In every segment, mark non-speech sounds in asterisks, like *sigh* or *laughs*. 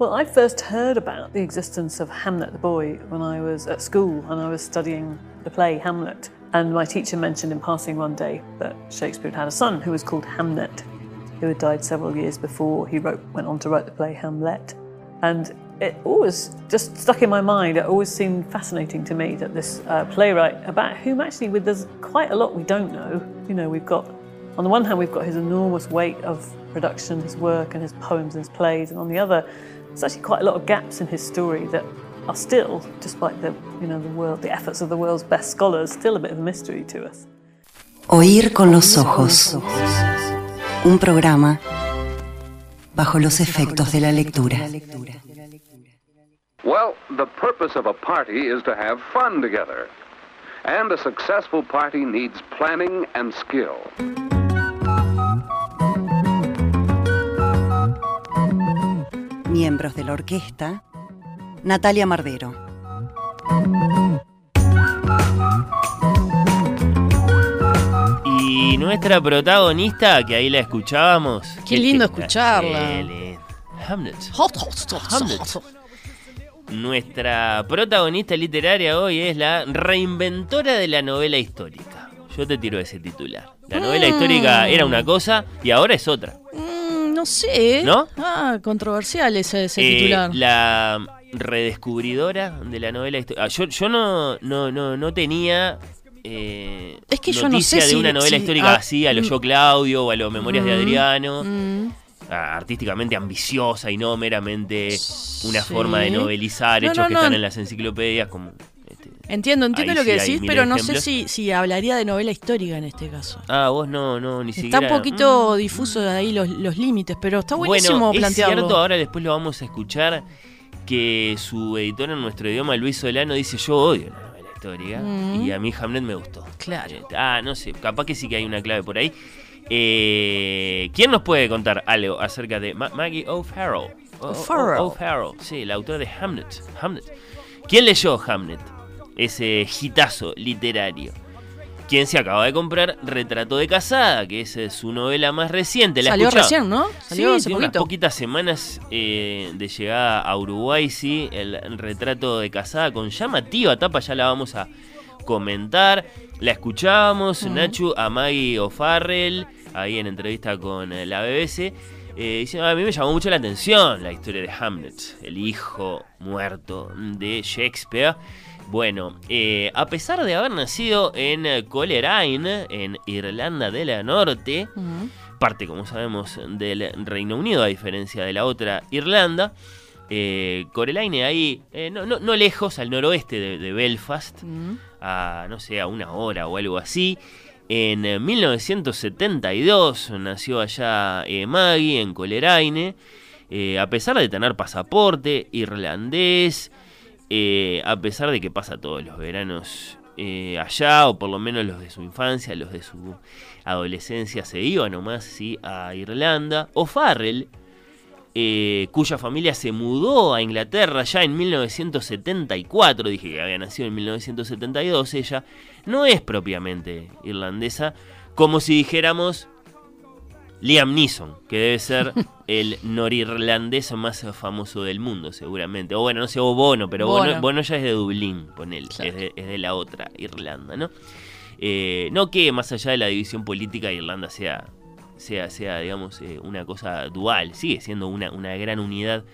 Well, I first heard about the existence of Hamlet the boy when I was at school and I was studying the play Hamlet. And my teacher mentioned in passing one day that Shakespeare had a son who was called Hamnet, who had died several years before he wrote, went on to write the play Hamlet. And it always just stuck in my mind. It always seemed fascinating to me that this uh, playwright, about whom actually with, there's quite a lot we don't know. You know, we've got, on the one hand, we've got his enormous weight of production, his work and his poems and his plays, and on the other, there's actually quite a lot of gaps in his story that are still, despite the, you know, the world, the efforts of the world's best scholars, still a bit of a mystery to us. Oír con los ojos. Un programa bajo los efectos de la lectura. Well, the purpose of a party is to have fun together. And a successful party needs planning and skill. Miembros de la orquesta, Natalia Mardero. Y nuestra protagonista, que ahí la escuchábamos. Qué lindo escucharla. Hamlet. Hot, hot, hot, Hamlet. hot. Nuestra protagonista literaria hoy es la reinventora de la novela histórica. Yo te tiro ese titular. La novela Mm. histórica era una cosa y ahora es otra. No sé. ¿No? Ah, controversial ese, ese Eh, titular. la redescubridora de la novela histórica. yo, yo no, no, no, no tenía eh, Es que yo no sé de si- una novela si- histórica ah, así, a lo mm. yo Claudio o a lo Memorias de Mm, Adriano. mm. ah, artísticamente ambiciosa y no meramente una Sí. forma de novelizar No, hechos no, que no. están en las enciclopedias como. Entiendo, entiendo Ahí lo que sí hay decís, mil pero no sé ejemplos. si, si hablaría de novela histórica en este caso. Ah, vos no, no, ni Está siquiera. un poquito Mm. difuso de ahí los, los límites, pero está buenísimo bueno, plantearlo. Es cierto, ahora después lo vamos a escuchar que su editor en nuestro idioma, Luis Solano, dice yo odio la novela histórica Mm. y a mí Hamlet me gustó. Claro. Eh, ah, no sé, capaz que sí que hay una clave por ahí. Eh, ¿Quién nos puede contar algo acerca de Ma- Maggie O'Farrell? O- o- O'Farrell. O'Farrell, sí, la autora de Hamlet. Hamlet. ¿Quién leyó Hamlet? Ese hitazo literario. ¿Quién se acaba de comprar Retrato de Casada, que es eh, su novela más reciente. ¿La Salió recién, ¿no? Salió sí, hace tiene unas poquitas semanas eh, de llegada a Uruguay, sí, el retrato de casada con llamativa tapa, ya la vamos a comentar. La escuchábamos, Nachu, a Maggie O'Farrell, ahí en entrevista con eh, la BBC. Eh, a mí me llamó mucho la atención la historia de Hamlet, el hijo muerto de Shakespeare. Bueno, eh, a pesar de haber nacido en Coleraine, en Irlanda del Norte, parte, como sabemos, del Reino Unido, a diferencia de la otra Irlanda. Eh, ahí, eh, no, no- no lejos, al noroeste de, de Belfast, a no sé, a una hora o algo así. En eh, 1972 nació allá eh, Maggie en Coleraine. A pesar de tener pasaporte irlandés, eh, a pesar de que pasa todos los veranos eh, allá, o por lo menos los de su infancia, los de su adolescencia, se iba nomás sí, a Irlanda. O'Farrell, eh, cuya familia se mudó a Inglaterra ya en 1974, dije que había nacido en 1972, ella no es propiamente irlandesa, como si dijéramos Liam Neeson, que debe ser *laughs* el norirlandés más famoso del mundo, seguramente. O bueno, no sé, o Bono, pero Bono, Bono. Bono ya es de Dublín, ponele, Claro. es, de, es de la otra Irlanda, ¿no? Eh, no que más allá de la división política, Irlanda sea, sea, sea digamos, eh, una cosa dual, sigue siendo una, una gran unidad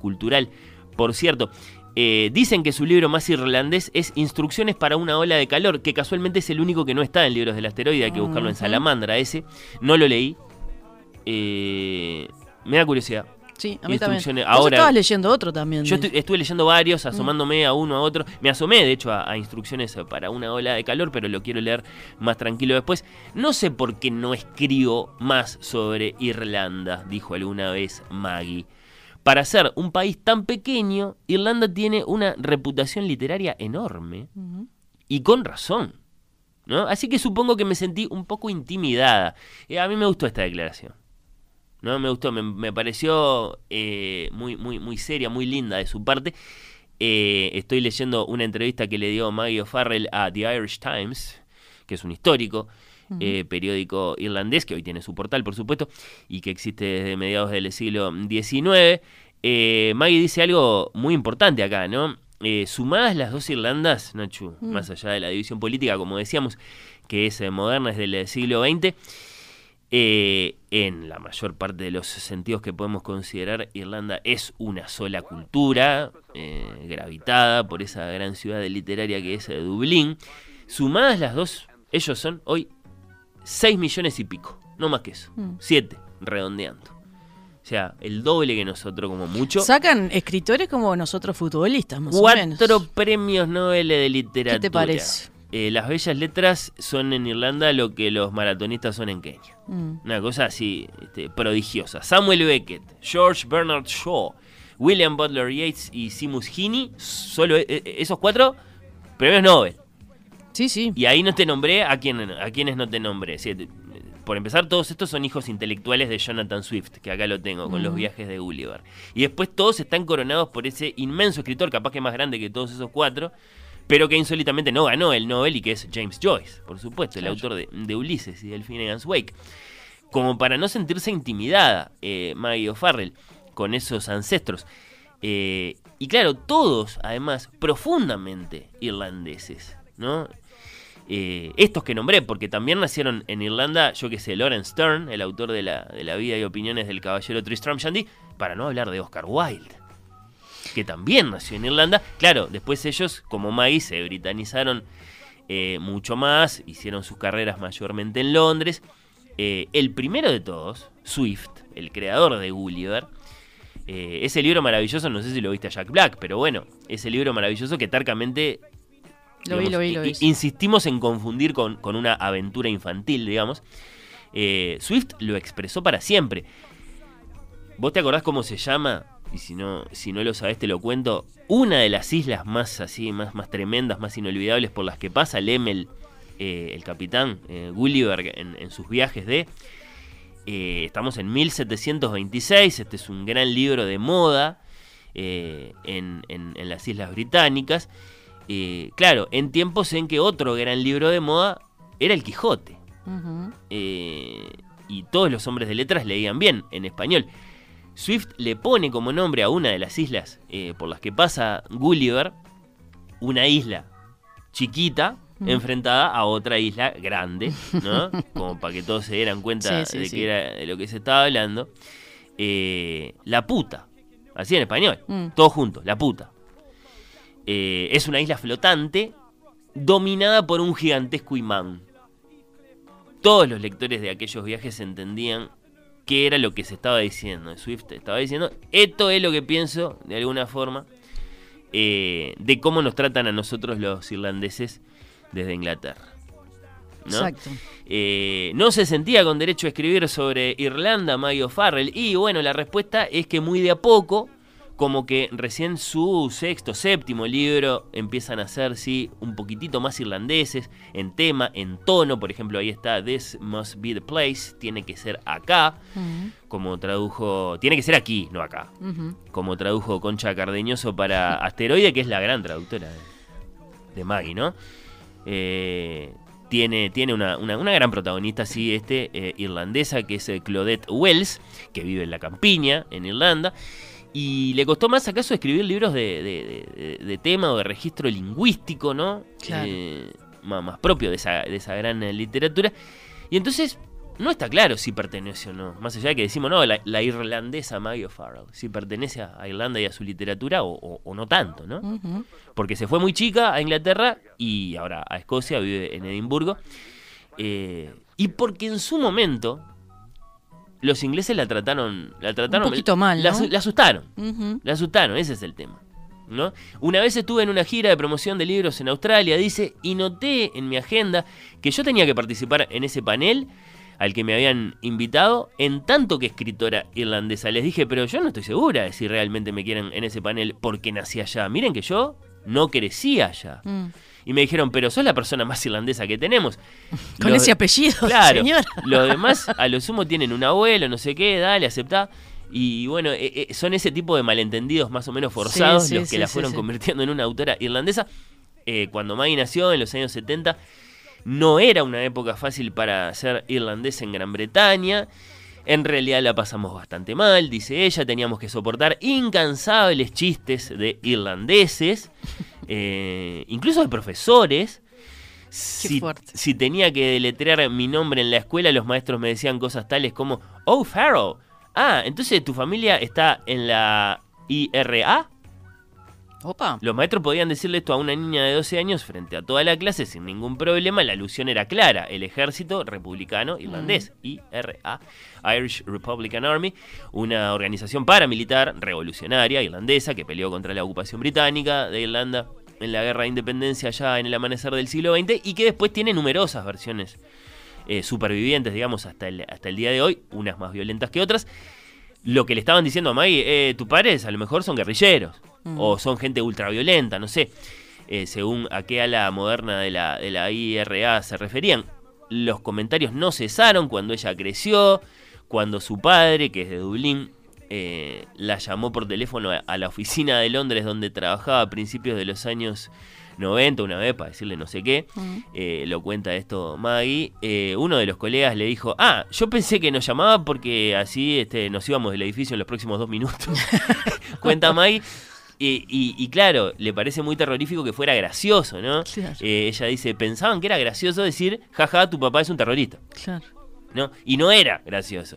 cultural. Por cierto, eh, dicen que su libro más irlandés es Instrucciones para una ola de calor, que casualmente es el único que no está en Libros del Asteroide, hay que buscarlo en. Salamandra ese. No lo leí. Eh, me da curiosidad. Sí, a mí también. Ahora- estabas leyendo otro también. Yo estu- estuve leyendo varios, asomándome a uno a otro. Me asomé, de hecho, a, a instrucciones para una ola de calor, pero lo quiero leer más tranquilo después. No sé por qué no escribo más sobre Irlanda, dijo alguna vez Maggie. Para ser un país tan pequeño, Irlanda tiene una reputación literaria enorme. Y con razón. ¿no? Así que supongo que me sentí un poco intimidada. Eh, a mí me gustó esta declaración. ¿No? Me gustó, me, me pareció eh, muy, muy, muy seria, muy linda de su parte. Eh, estoy leyendo una entrevista que le dio Maggie O'Farrell a The Irish Times, que es un histórico eh, periódico irlandés, que hoy tiene su portal, por supuesto, y que existe desde mediados del siglo XIX. eh, Maggie dice algo muy importante acá, ¿no? Eh, sumadas las dos Irlandas, Nachu, Mm. más allá de la división política, como decíamos, que es moderna, es del eh, siglo XX, eh, en la mayor parte de los sentidos que podemos considerar, Irlanda es una sola cultura, eh, gravitada por esa gran ciudad literaria que es eh, Dublín. Sumadas las dos, ellos son hoy 6 millones y pico, no más que eso, Mm. 7, redondeando. O sea, el doble que nosotros como mucho. Sacan escritores como nosotros futbolistas, más o menos. Cuatro premios Nobel de literatura. ¿Qué te parece? Eh, las bellas letras son en Irlanda lo que los maratonistas son en Kenia. Mm. Una cosa así este, prodigiosa. Samuel Beckett, George Bernard Shaw, William Butler Yeats y Seamus Heaney, solo e- e- esos cuatro premios Nobel. Sí, sí. Y ahí no te nombré a, quién, a quienes no te nombré. Sí, por empezar, todos estos son hijos intelectuales de Jonathan Swift, que acá lo tengo, con los Ujú. viajes de Gulliver. Y después todos están coronados por ese inmenso escritor, capaz que más grande que todos esos cuatro, pero que insólitamente no ganó el Nobel y que es James Joyce, por supuesto, el autor de, de Ulises y del Finnegan's Wake. Como para no sentirse intimidada eh, Maggie O'Farrell con esos ancestros. Eh, y claro, todos, además, profundamente irlandeses, ¿no? Eh, estos que nombré, porque también nacieron en Irlanda, yo que sé, Lawrence Stern, el autor de la, de la vida y opiniones del caballero Tristram Shandy, para no hablar de Oscar Wilde, que también nació en Irlanda. Claro, después ellos, como Maggie, se britanizaron eh, mucho más, hicieron sus carreras mayormente en Londres. Eh, el primero de todos, Swift, el creador de Gulliver, eh, ese libro maravilloso, no sé si lo viste a Jack Black, pero bueno, ese libro maravilloso que tarcamente Lo vi, digamos, lo vi, lo vi. i- Insistimos en confundir con, con una aventura infantil, digamos. Eh, Swift lo expresó para siempre. ¿Vos te acordás cómo se llama? Y si no, si no lo sabés, te lo cuento. Una de las islas más así, más, más tremendas, más inolvidables por las que pasa Lemel, eh, el capitán eh, Gulliver, en, en sus viajes de. eh, estamos en 1726. Este es un gran libro de moda eh, en, en- en las Islas Británicas. Claro, en tiempos en que otro gran libro de moda era el Quijote. Y todos los hombres de letras leían bien en español. Swift le pone como nombre a una de las islas eh, por las que pasa Gulliver, una isla chiquita Mm. enfrentada a otra isla grande, ¿no? *laughs* Como para que todos se dieran cuenta Sí, sí, de sí. que era de lo que se estaba hablando. Eh, la puta, así en español, Mm. todos juntos, la puta. Eh, es una isla flotante dominada por un gigantesco imán. Todos los lectores de aquellos viajes entendían qué era lo que se estaba diciendo. Swift estaba diciendo, esto es lo que pienso, de alguna forma, eh, de cómo nos tratan a nosotros los irlandeses desde Inglaterra. ¿no? Exacto. Eh, no se sentía con derecho a escribir sobre Irlanda, Maggie O'Farrell. Y bueno, la respuesta es que muy de a poco, como que recién su sexto, séptimo libro empiezan a ser, sí, un poquitito más irlandeses, en tema, en tono. Por ejemplo, ahí está This Must Be the Place, tiene que ser acá, como tradujo, tiene que ser aquí, no acá, como tradujo Concha Cardeñoso para *laughs* Asteroide, que es la gran traductora de, de Maggie, ¿no? Eh, tiene tiene una, una- una gran protagonista, sí, este, eh, irlandesa, que es eh, Claudette Wells, que vive en la campiña, en Irlanda. Y le costó más acaso escribir libros de, de- de- de tema o de registro lingüístico, ¿no? Claro. Eh, más, más propio de esa, de esa gran eh, literatura. Y entonces no está claro si pertenece o no. Más allá de que decimos, no, la, la irlandesa Maggie O'Farrell, si pertenece a, Irlanda y a su literatura o, o- o no tanto, ¿no? Porque se fue muy chica a Inglaterra y ahora a Escocia, vive en Edimburgo. Eh, y porque en su momento los ingleses la trataron, la trataron poquito mal, la, ¿no? la asustaron. La asustaron, ese es el tema. ¿no? Una vez estuve en una gira de promoción de libros en Australia, dice, y noté en mi agenda que yo tenía que participar en ese panel al que me habían invitado, en tanto que escritora irlandesa. Les dije, pero yo no estoy segura de si realmente me quieren en ese panel porque nací allá. Miren que yo no crecí allá. Mm. Y me dijeron, pero sos la persona más irlandesa que tenemos. *laughs* Con Los- ese apellido, *laughs* Claro, señora. los demás a lo sumo tienen un abuelo, no sé qué, dale, aceptá. Y bueno, eh, eh, son ese tipo de malentendidos más o menos forzados Sí, sí, los que sí, la fueron convirtiendo en una autora irlandesa. Eh, cuando Maggie nació en los años 70, no era una época fácil para ser irlandés en Gran Bretaña. En realidad la pasamos bastante mal, dice ella, teníamos que soportar incansables chistes de irlandeses, eh, incluso de profesores. Si, tenía que deletrear mi nombre en la escuela, los maestros me decían cosas tales como, oh, Farrell, ah, entonces tu familia está en la IRA. Opa. Los maestros podían decirle esto a una niña de 12 años frente a toda la clase sin ningún problema. La alusión era clara. El ejército republicano irlandés, IRA, Irish Republican Army, una organización paramilitar revolucionaria irlandesa que peleó contra la ocupación británica de Irlanda en la guerra de independencia ya en el amanecer del siglo XX y que después tiene numerosas versiones eh, supervivientes, digamos, hasta el, hasta el día de hoy, unas más violentas que otras. Lo que le estaban diciendo a Maggie, eh, tus padres a lo mejor son guerrilleros o son gente ultraviolenta, no sé, eh, según a qué ala moderna de la, de la IRA se referían. Los comentarios no cesaron cuando ella creció, cuando su padre, que es de Dublín, eh, la llamó por teléfono a, la oficina de Londres donde trabajaba a principios de los años 90 una vez para decirle no sé qué, eh, lo cuenta esto Maggie, eh, uno de los colegas le dijo, ah, yo pensé que nos llamaba porque así este, nos íbamos del edificio en los próximos dos minutos. *laughs* cuenta Maggie. Y, y- y claro, le parece muy terrorífico que fuera gracioso, ¿no? Claro. Eh, ella dice, pensaban que era gracioso decir, jaja, tu papá es un terrorista. Claro. ¿no? Y no era gracioso.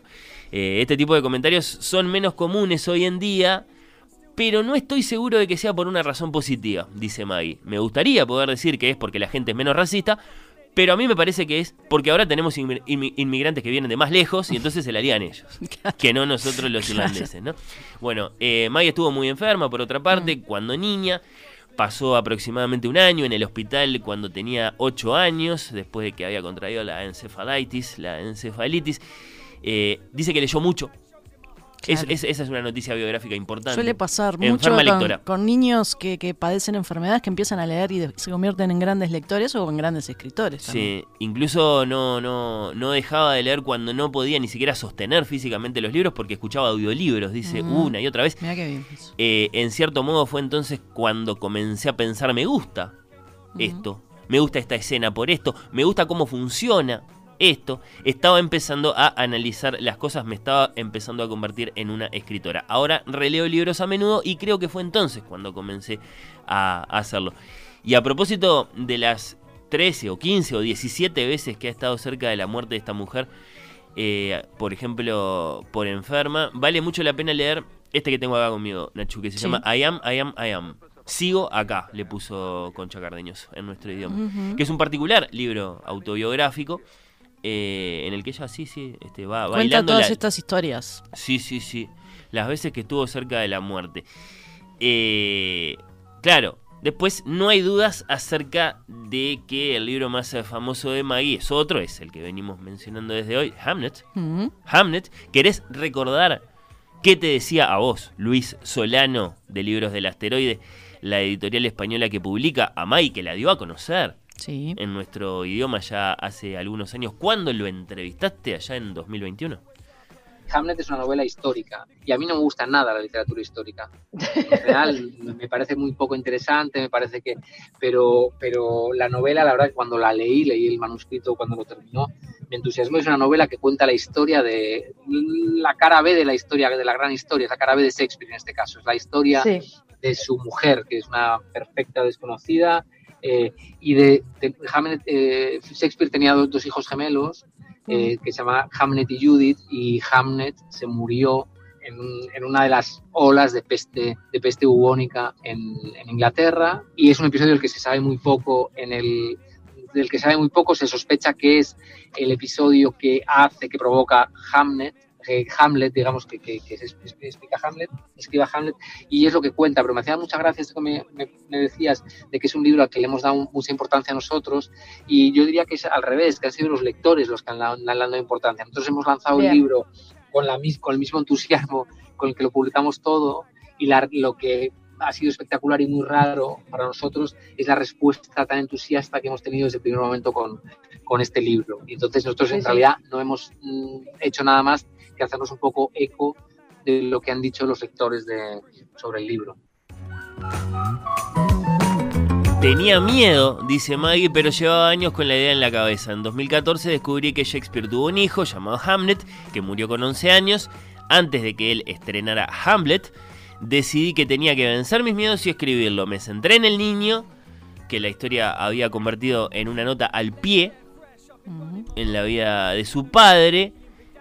Eh, este tipo de comentarios son menos comunes hoy en día, pero no estoy seguro de que sea por una razón positiva, dice Maggie. Me gustaría poder decir que es porque la gente es menos racista, pero a mí me parece que es porque ahora tenemos inmi- inmi- inmigrantes que vienen de más lejos y entonces se la harían ellos, *laughs* que no nosotros los irlandeses, ¿no? Bueno, eh, Maggie estuvo muy enferma, por otra parte, cuando niña. Pasó aproximadamente un año en el hospital cuando tenía 8 años, después de que había contraído la encefalitis, la encefalitis. Eh, dice que leyó mucho. Es- Claro. es- esa es una noticia biográfica importante. Suele pasar mucho con, niños que, que padecen enfermedades que empiezan a leer y de- se convierten en grandes lectores o en grandes escritores. también. Sí, incluso no, no, no dejaba de leer cuando no podía ni siquiera sostener físicamente los libros porque escuchaba audiolibros, dice Mm. una y otra vez. Mira qué bien. eso. Eh, en cierto modo fue entonces cuando comencé a pensar, me gusta esto, me gusta esta escena por esto, me gusta cómo funciona esto. Estaba empezando a analizar las cosas, me estaba empezando a convertir en una escritora. Ahora releo libros a menudo y creo que fue entonces cuando comencé a hacerlo. Y a propósito de las 13 o 15 o 17 veces que ha estado cerca de la muerte de esta mujer, eh, por ejemplo, por enferma, vale mucho la pena leer este que tengo acá conmigo, Nachu, que se Sí. llama I am, I am, I am. Sigo acá, le puso Concha Cardeñoso en nuestro idioma. Que es un particular libro autobiográfico eh, en el que ella sí, sí, este, va Cuenta bailando todas la- estas historias. Sí, sí, sí. Las veces que estuvo cerca de la muerte. Eh, claro, después no hay dudas acerca de que el libro más famoso de Maggie es otro, es el que venimos mencionando desde hoy, Hamnet. Ujú. Hamnet, ¿querés recordar qué te decía a vos, Luis Solano, de Libros del Asteroide, la editorial española que publica a Maggie, que la dio a conocer Sí. en nuestro idioma ya hace algunos años? ¿Cuándo lo entrevistaste allá en 2021? Hamlet es una novela histórica y a mí no me gusta nada la literatura histórica. En general *laughs* me parece muy poco interesante, me parece que, pero, pero la novela, la verdad, que cuando la leí, leí el manuscrito cuando lo terminó, me entusiasmó. Es una novela que cuenta la historia de la cara B de la historia, de la gran historia, es la cara B de Shakespeare en este caso, es la historia Sí. de su mujer, que es una perfecta desconocida. Eh, y de, de Hamlet, eh, Shakespeare tenía dos, dos hijos gemelos eh, que se llama Hamnet y Judith, y Hamnet se murió en, en una de las olas de peste, de peste bubónica en, en Inglaterra, y es un episodio del que se sabe muy poco en el del que se sabe muy poco, se sospecha que es el episodio que hace, que provoca Hamnet, eh, Hamlet, digamos, que, que, que explica Hamlet, escriba Hamlet, y es lo que cuenta, pero me hacía mucha gracia esto que me, me- me decías de que es un libro al que le hemos dado mucha importancia a nosotros, y yo diría que es al revés, que han sido los lectores los que han dado, le han dado importancia. Nosotros hemos lanzado Bien. el libro con, la, con el mismo entusiasmo con el que lo publicamos todo, y la- lo que ha sido espectacular y muy raro para nosotros es la respuesta tan entusiasta que hemos tenido desde el primer momento con, con este libro. Y entonces nosotros Sí, en sí. realidad no hemos mm, hecho nada más que hacernos un poco eco de lo que han dicho los lectores de, sobre el libro. Tenía miedo, dice Maggie, pero llevaba años con la idea en la cabeza. En 2014 descubrí que Shakespeare tuvo un hijo llamado Hamlet, que murió con 11 años. Antes de que él estrenara Hamlet, decidí que tenía que vencer mis miedos y escribirlo. Me centré en el niño, que la historia había convertido en una nota al pie en la vida de su padre.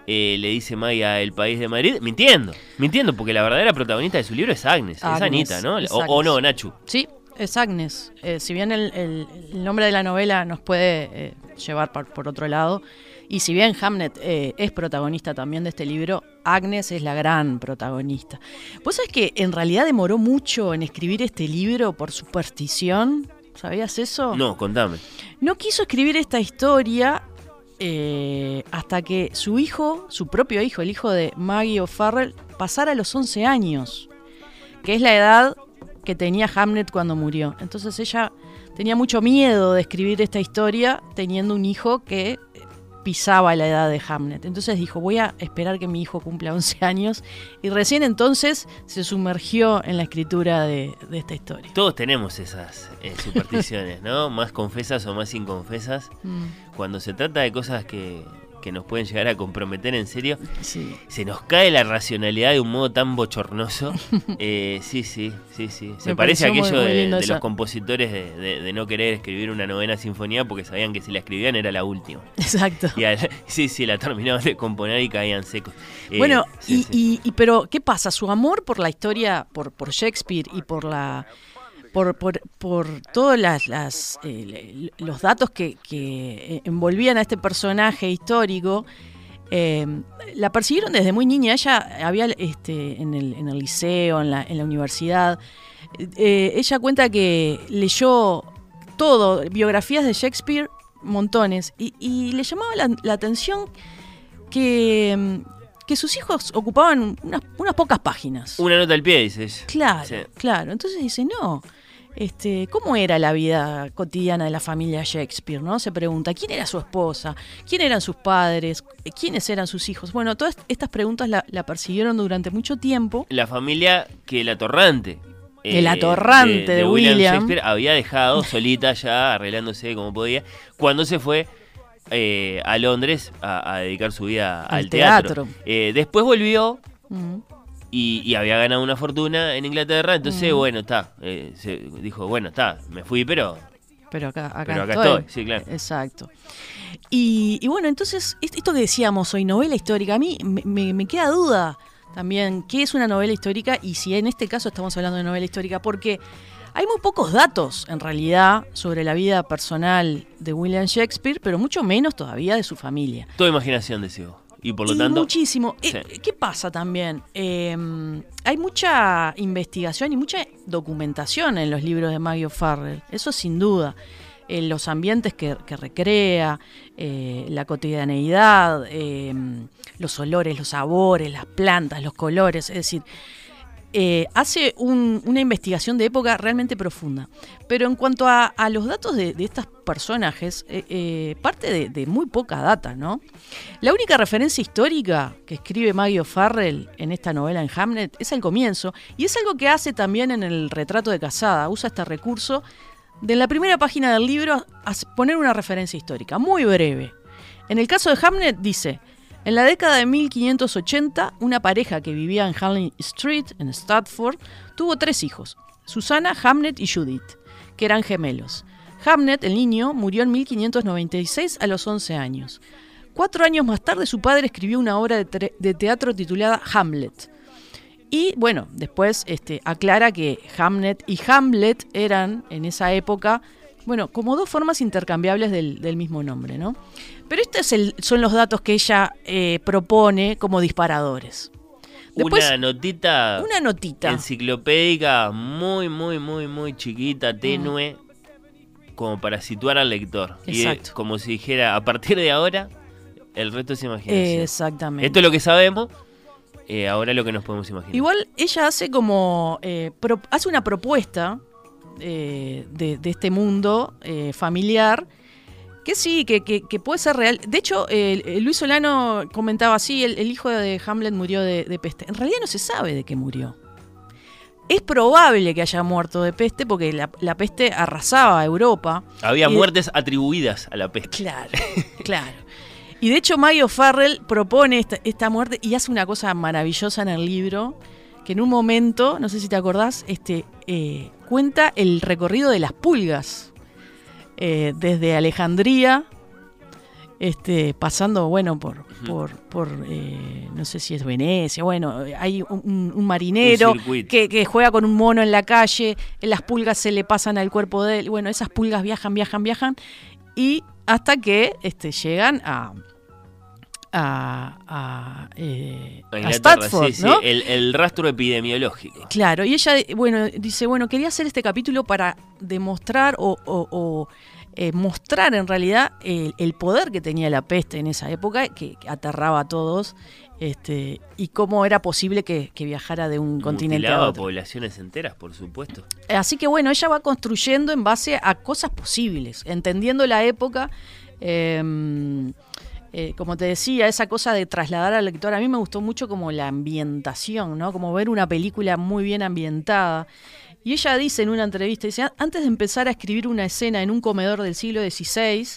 Eh, le dice Maggie a El País de Madrid, mintiendo, mintiendo, porque la verdadera protagonista de su libro es Agnes, es Anita, ¿no? es O, no, Nachu. Sí, es Agnes. Eh, si bien el, el- el nombre de la novela nos puede eh, llevar por, por otro lado, y si bien Hamnet es protagonista también de este libro, Agnes es la gran protagonista. ¿Vos sabés que en realidad demoró mucho en escribir este libro por superstición? ¿Sabías eso? No, contame. No quiso escribir esta historia eh, hasta que su hijo, su propio hijo, el hijo de Maggie O'Farrell, pasara los 11 años, que es la edad que tenía Hamlet cuando murió. Entonces ella tenía mucho miedo de escribir esta historia teniendo un hijo que pisaba la edad de Hamlet. Entonces dijo, voy a esperar que mi hijo cumpla 11 años y recién entonces se sumergió en la escritura de, de esta historia. Todos tenemos esas eh, supersticiones, ¿no? *laughs* Más confesas o más inconfesas. Mm, Cuando se trata de cosas que, que nos pueden llegar a comprometer en serio, sí. se nos cae la racionalidad de un modo tan bochornoso. *laughs* Eh, sí, sí, sí, sí. Se Me parece a aquello muy de, los compositores de, de- de no querer escribir una novena sinfonía porque sabían que si la escribían era la última. Exacto. Y al- *laughs* sí, sí, la terminaban de componer y caían secos. Eh, Bueno, sí, y, sí. y- y- pero ¿qué pasa? Su amor por la historia, por, por Shakespeare y por la por, por, por todos las, las, eh, los datos que, que, eh, envolvían a este personaje histórico, eh, la persiguieron desde muy niña. Ella había este, en, el, en el liceo, en la, en la universidad. eh, ella cuenta que leyó todo, biografías de Shakespeare, montones, y, y le llamaba la, la atención que, mm, que sus hijos ocupaban unas, unas pocas páginas. Una nota al pie, dice ella. Claro, Sí. claro. Entonces dice, no, este, ¿cómo era la vida cotidiana de la familia Shakespeare? ¿no? Se pregunta, ¿quién era su esposa? ¿Quién eran sus padres? ¿Quiénes eran sus hijos? Bueno, todas estas preguntas la, la persiguieron durante mucho tiempo. La familia que el atorrante. eh, El atorrante de William. Shakespeare había dejado solita ya, arreglándose como podía, cuando se fue eh, a Londres a, a dedicar su vida al, Al teatro. teatro. Eh, después volvió. Y, y había ganado una fortuna en Inglaterra, entonces, Mm. bueno, está. eh, se dijo, bueno, está, me fui, pero Pero acá, acá, Pero acá estoy. estoy, sí, claro. Exacto. Y, y bueno, entonces, est- esto que decíamos hoy, novela histórica, a mí me, me- me queda duda también qué es una novela histórica y si en este caso estamos hablando de novela histórica, porque hay muy pocos datos en realidad sobre la vida personal de William Shakespeare, pero mucho menos todavía de su familia. toda imaginación, decía vos. Y por lo Y tanto, Muchísimo. Sí. ¿Qué pasa también? Eh, hay mucha investigación y mucha documentación en los libros de Maggie O'Farrell, eso sin duda. Eh, los ambientes que, que recrea, eh, la cotidianeidad, eh, los olores, los sabores, las plantas, los colores, es decir, eh, hace un- una investigación de época realmente profunda. Pero en cuanto a, los datos de, de estos personajes, eh, eh, parte de, muy poca data, ¿no? La única referencia histórica que escribe Maggie O'Farrell en esta novela en Hamlet es al comienzo, y es algo que hace también en el retrato de casada. Usa este recurso de la primera página del libro a poner una referencia histórica, muy breve. En el caso de Hamlet dice, en la década de 1580, una pareja que vivía en Harley Street, en Stratford, tuvo tres hijos, Susana, Hamlet y Judith, que eran gemelos. Hamlet, el niño, murió en 1596 a los 11 años. Cuatro años más tarde su padre escribió una obra de, teatro titulada Hamlet. Y bueno, después este, aclara que Hamlet y Hamlet eran en esa época, bueno, como dos formas intercambiables del, del mismo nombre, ¿no? Pero estos son los datos que ella eh, propone como disparadores. Después, una notita una notita. enciclopédica muy, muy, muy, muy Mm. chiquita, tenue, como para situar al lector. Y eh, Exacto. como si dijera, a partir de ahora, el resto es imaginación. Exactamente. Esto es lo que sabemos, eh, ahora lo que nos podemos imaginar. Igual ella hace como. eh, pro- hace una propuesta eh, de, de este mundo eh, familiar que sí, que, que- que puede ser real. De hecho, eh, Luis Solano comentaba así: el, el hijo de Hamlet murió de, de peste. En realidad no se sabe de qué murió. es probable que haya muerto de peste porque la, la peste arrasaba a Europa. Había Y- muertes atribuidas a la peste. Claro, claro. Y de hecho Mayo Farrell propone esta, esta muerte y hace una cosa maravillosa en el libro, que en un momento, no sé si te acordás, este, eh, cuenta el recorrido de las pulgas, eh, desde Alejandría, este, pasando, bueno, por, por, por eh, no sé si es Venecia, bueno, hay un, marinero Un que, que juega con un mono en la calle, las pulgas se le pasan al cuerpo de él, bueno, esas pulgas viajan, viajan, viajan, y hasta que este, llegan a a, a, eh, A sí, sí, ¿no? el, el rastro epidemiológico. Claro, y ella, bueno, dice, bueno, quería hacer este capítulo para demostrar o, o- o, eh, mostrar en realidad el, el poder que tenía la peste en esa época, que, que aterraba a todos, este, y cómo era posible que, que viajara de un continente a Mutilaba otro. poblaciones enteras, por supuesto. Así que bueno, ella va construyendo en base a cosas posibles, entendiendo la época. eh, eh, como te decía, esa cosa de trasladar al lector, a mí me gustó mucho como la ambientación, ¿no? Como ver una película muy bien ambientada. Y ella dice en una entrevista, dice, antes de empezar a escribir una escena en un comedor del siglo XVI,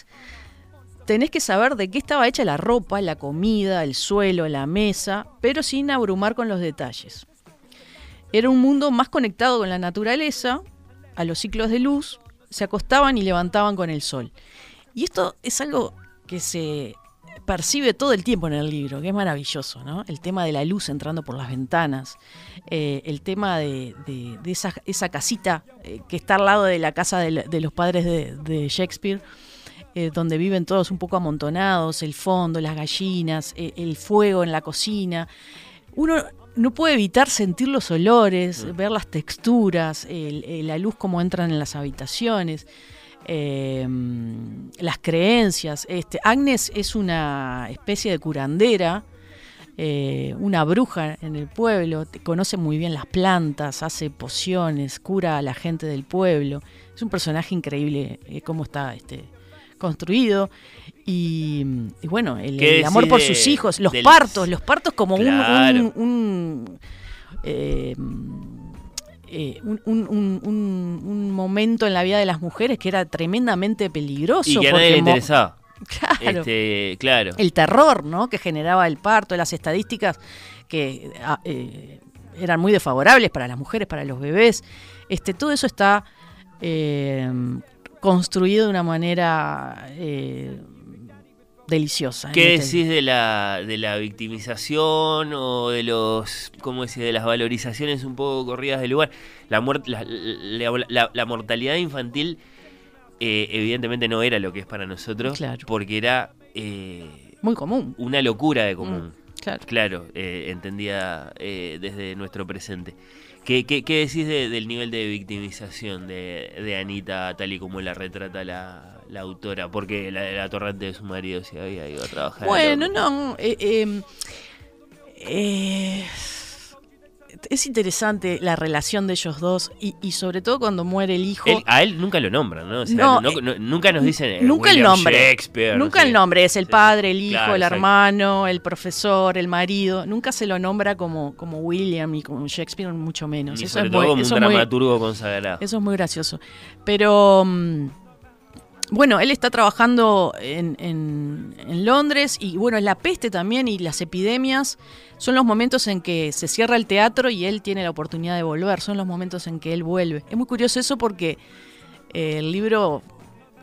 tenés que saber de qué estaba hecha la ropa, la comida, el suelo, la mesa, pero sin abrumar con los detalles. Era un mundo más conectado con la naturaleza, a los ciclos de luz, se acostaban y levantaban con el sol. Y esto es algo que se percibe todo el tiempo en el libro, que es maravilloso, ¿no? El tema de la luz entrando por las ventanas, eh, el tema de, de- de esa, esa casita eh, que está al lado de la casa de, de los padres de, Shakespeare, eh, donde viven todos un poco amontonados, el fondo, las gallinas, el fuego en la cocina. Uno no puede evitar sentir los olores, ver las texturas, el- el- la luz como entran en las habitaciones, eh, las creencias. Este, Agnes es una especie de curandera, eh, una bruja en el pueblo, conoce muy bien las plantas, hace pociones, cura a la gente del pueblo. Es un personaje increíble eh, cómo está este, construido. Y, y bueno, el, ¿Qué el amor por sus hijos, los del- partos, los partos como un, un, eh, eh, un, un- un- momento en la vida de las mujeres que era tremendamente peligroso. Y que a nadie le interesaba. *laughs* Claro. Este, claro. El terror, ¿no? Que generaba el parto, las estadísticas que ah, eh, eran muy desfavorables para las mujeres, para los bebés. Este, todo eso está eh, construido de una manera deliciosa. ¿Qué este- decís de la, de la victimización o de los, cómo decís, de las valorizaciones un poco corridas del lugar? La, muer- la, la- la- mortalidad infantil eh, evidentemente no era lo que es para nosotros, Claro. porque era eh, Muy común. una locura de común. Claro. Claro, eh, entendida eh, desde nuestro presente. ¿Qué, qué, qué decís de- del nivel de victimización de, de Anita tal y como la retrata la, la autora? Porque la, la torrente de su marido se había ido a trabajar. Bueno, no. eh, eh, eh, es interesante la relación de ellos dos y, y sobre todo cuando muere el hijo. Él- a él nunca lo nombran, ¿no? O sea, No, no- eh, no- nunca nos dicen. eh, nunca el nombre. Shakespeare, Nunca sé el nombre, es el padre, el hijo, Claro, el hermano, el profesor, el marido. Nunca se lo nombra como, como William y como Shakespeare, mucho menos. Eso sobre es todo muy- como un eso es muy- dramaturgo consagrado. eso es muy gracioso. Pero mm, bueno, él está trabajando en, en- en Londres y bueno, la peste también y las epidemias son los momentos en que se cierra el teatro y él tiene la oportunidad de volver, son los momentos en que él vuelve. Es muy curioso eso porque eh, el libro